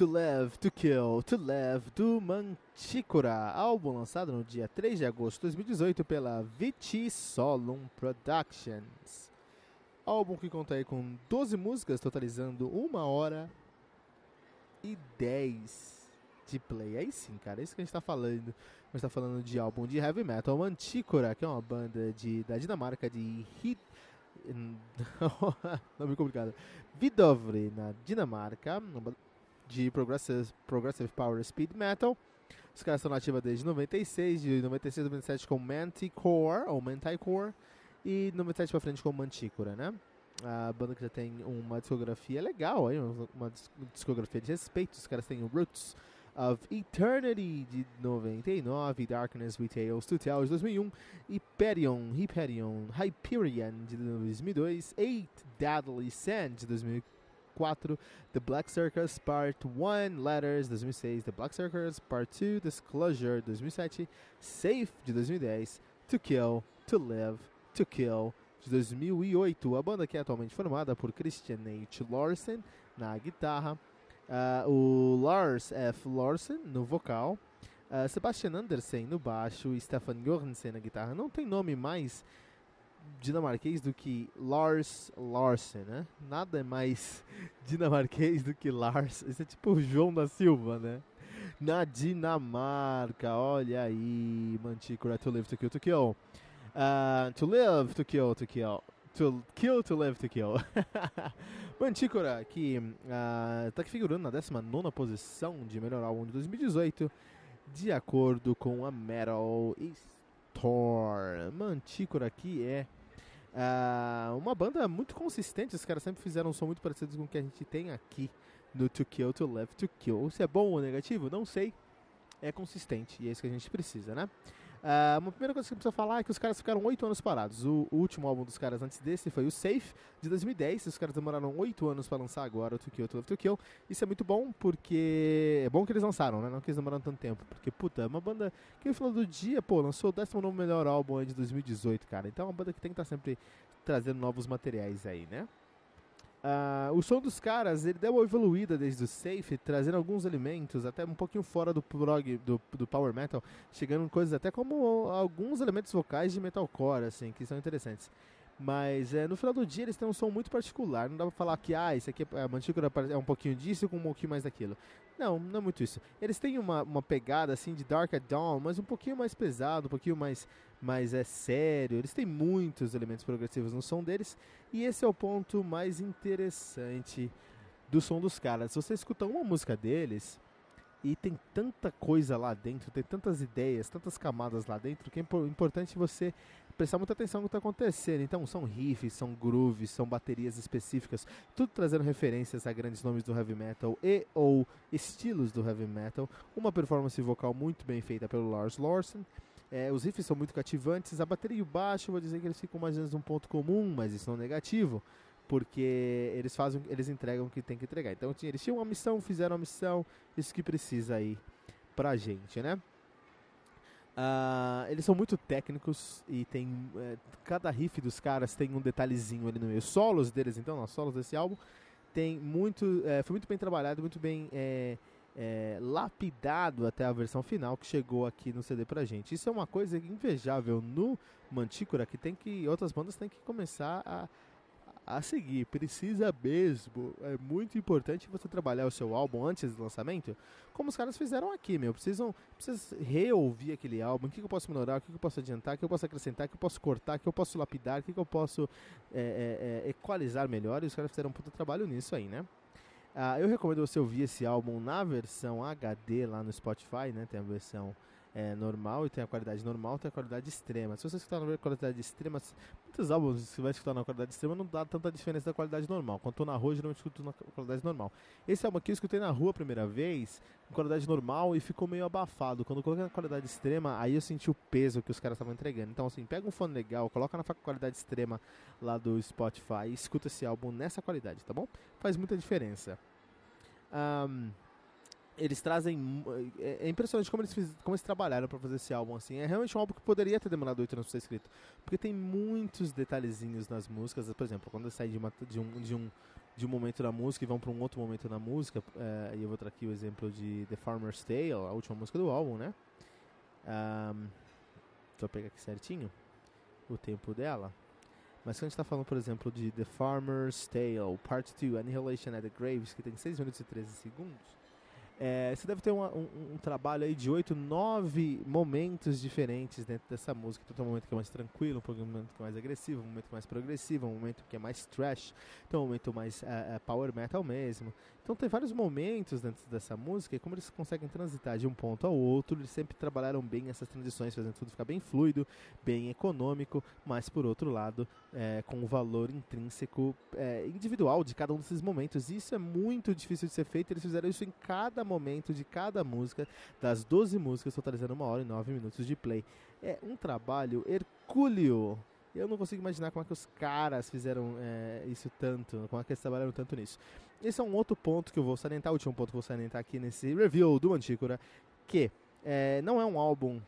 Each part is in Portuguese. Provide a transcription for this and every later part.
To Live, To Kill, To Live do Manticora, álbum lançado no dia 3 de agosto de 2018 pela Vici Solum Productions. Álbum que conta aí com 12 músicas, totalizando 1 hora e 10 de play. Aí sim, cara, é isso que a gente tá falando. A gente tá falando de álbum de heavy metal. Manticora, que é uma banda de, da Dinamarca de hit. Nome complicado. Vidovre, na Dinamarca. De Progressive, Progressive Power Speed Metal. Os caras estão nativos desde 96, de 96 a 97 com Manticore, ou Manticore, e 97 pra frente com Manticora, né? A banda que já tem uma discografia legal, aí, uma discografia de respeito. Os caras têm o Roots of Eternity de 99, Darkness with Tales to Tell de 2001, Hyperion, Hyperion, Hyperion de 2002, Eight Deadly Sand de 2004. 4, The Black Circus Part 1, Letters, 2006, The Black Circus Part 2, Disclosure, 2007, Safe, de 2010, To Kill, To Live, To Kill, de 2008. A banda que é atualmente formada por Christian H. Larsen na guitarra, uh, o Lars F. Larsen no vocal, uh, Sebastian Andersen no baixo e Stefan Jorgensen na guitarra. Não tem nome mais dinamarquês do que Lars Larsen, né? Nada é mais dinamarquês do que Lars. Isso é tipo o João da Silva, né? Na Dinamarca, olha aí, Manticora, to live, to kill, to kill. Uh, to live, to kill, to kill. To kill, to live, to kill. Manticora, que uh, tá figurando na 19 posição de melhor álbum de 2018, de acordo com a Metal Store. Manticora aqui é Uh, uma banda muito consistente, os caras sempre fizeram um som muito parecido com o que a gente tem aqui no To Kill, To Left, To Kill. Se é bom ou negativo, não sei. É consistente e é isso que a gente precisa, né? Uh, uma primeira coisa que precisa falar é que os caras ficaram 8 anos parados. O, último álbum dos caras antes desse foi o Safe, de 2010. Os caras demoraram 8 anos para lançar agora o To Kill, To Love, To Kill. Isso é muito bom, porque... É bom que eles lançaram, né? Não que eles demoraram tanto tempo. Porque, puta, é uma banda que no final do dia, pô, lançou o 19 melhor álbum de 2018, cara. Então é uma banda que tem que estar tá sempre trazendo novos materiais aí, né? Uh, o som dos caras, ele deu uma evoluída desde o Safe, trazendo alguns elementos, até um pouquinho fora do prog, do, do power metal, chegando em coisas até como alguns elementos vocais de metalcore, assim, que são interessantes. Mas é, no final do dia eles têm um som muito particular. Não dá pra falar que ah, isso aqui é, a Mantícora é um pouquinho disso com um pouquinho mais daquilo. Não, não é muito isso. Eles têm uma, uma pegada assim de Dark at Dawn, mas um pouquinho mais pesado, um pouquinho mais, mais é sério. Eles têm muitos elementos progressivos no som deles. E esse é o ponto mais interessante do som dos caras. Se você escuta uma música deles, e tem tanta coisa lá dentro, tem tantas ideias, tantas camadas lá dentro, que é importante você prestar muita atenção no que está acontecendo. Então, são riffs, são grooves, são baterias específicas, tudo trazendo referências a grandes nomes do heavy metal e ou estilos do heavy metal. Uma performance vocal muito bem feita pelo Lars Larson. É, os riffs são muito cativantes, a bateria e o baixo, vou dizer que eles ficam mais ou menos num ponto comum, mas isso não é negativo, porque eles fazem, eles entregam o que tem que entregar. Então, eles tinham uma missão, fizeram a missão, isso que precisa aí pra gente, né? Uh, eles são muito técnicos e tem uh, cada riff dos caras tem um detalhezinho ali no meio. Solos deles, então, os solos desse álbum tem muito, uh, foi muito bem trabalhado, muito bem é, é, lapidado até a versão final que chegou aqui no CD pra gente. Isso é uma coisa invejável no Mantícora que tem que outras bandas têm que começar a, a seguir. Precisa mesmo. É muito importante você trabalhar o seu álbum antes do lançamento, como os caras fizeram aqui, meu. Precisam, precisam reouvir aquele álbum. O que, que eu posso melhorar? O que, que eu posso adiantar? O que eu posso acrescentar? O que eu posso cortar? O que eu posso lapidar? O que, que eu posso é, é, é, equalizar melhor? E os caras fizeram um puta trabalho nisso aí, né? Ah, eu recomendo você ouvir esse álbum na versão HD lá no Spotify, né? Tem a versão é, normal e tem a qualidade normal tem a qualidade extrema. Se você escutar na qualidade extrema, muitos álbuns você vai escutar na qualidade extrema não dá tanta diferença da qualidade normal. Quando estou na rua, geralmente escuto na qualidade normal. Esse álbum aqui eu escutei na rua a primeira vez, em qualidade normal e ficou meio abafado. Quando eu coloquei na qualidade extrema, aí eu senti o peso que os caras estavam entregando. Então assim, pega um fone legal, coloca na qualidade extrema lá do Spotify e escuta esse álbum nessa qualidade, tá bom? Faz muita diferença. Um, eles trazem. É, é impressionante como eles, fiz, como eles trabalharam para fazer esse álbum assim. É realmente um álbum que poderia ter demorado oito anos para ser escrito. Porque tem muitos detalhezinhos nas músicas. Por exemplo, quando sai de, uma, de, um, de, um, de um momento da música e vão para um outro momento na música. É, e eu vou trazer aqui o exemplo de The Farmer's Tale, a última música do álbum, né? Um, deixa eu pegar aqui certinho o tempo dela. Mas quando a gente está falando, por exemplo, de The Farmer's Tale, Part 2, Annihilation at the Graves, que tem 6 minutos e 13 segundos é, você deve ter um, um, trabalho aí de oito, nove momentos diferentes dentro dessa música. Então tem um momento que é mais tranquilo, um momento que é mais agressivo, um momento é mais progressivo, um momento que é mais trash, então um momento mais uh, uh, power metal mesmo. Então tem vários momentos dentro dessa música e como eles conseguem transitar de um ponto ao outro, eles sempre trabalharam bem essas transições, fazendo tudo ficar bem fluido, bem econômico, mas por outro lado, é, com o valor intrínseco é, individual de cada um desses momentos. Isso é muito difícil de ser feito, eles fizeram isso em cada momento de cada música, das 12 músicas, totalizando uma hora e nove minutos de play. É um trabalho hercúleo eu não consigo imaginar como é que os caras fizeram é, isso tanto, como é que eles trabalharam tanto nisso. Esse é um outro ponto que eu vou salientar, o último ponto que eu vou salientar aqui nesse review do Mantícora, que é, não é um álbum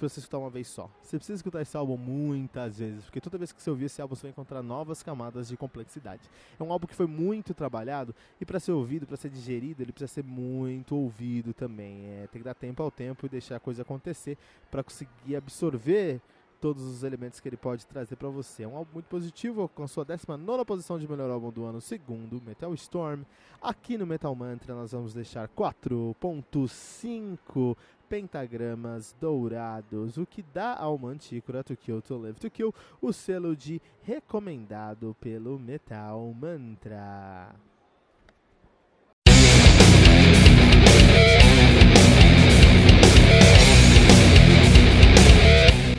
pra você escutar uma vez só. Você precisa escutar esse álbum muitas vezes, porque toda vez que você ouvir esse álbum você vai encontrar novas camadas de complexidade. É um álbum que foi muito trabalhado e para ser ouvido, para ser digerido, ele precisa ser muito ouvido também. É, tem que dar tempo ao tempo e deixar a coisa acontecer para conseguir absorver todos os elementos que ele pode trazer para você. É um álbum muito positivo, com sua 19 posição de melhor álbum do ano, segundo Metal Storm. Aqui no Metal Mantra nós vamos deixar 4.5 pentagramas dourados, o que dá ao Mantícora To Kill To Live To Kill o selo de recomendado pelo Metal Mantra.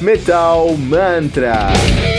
Metal Mantra.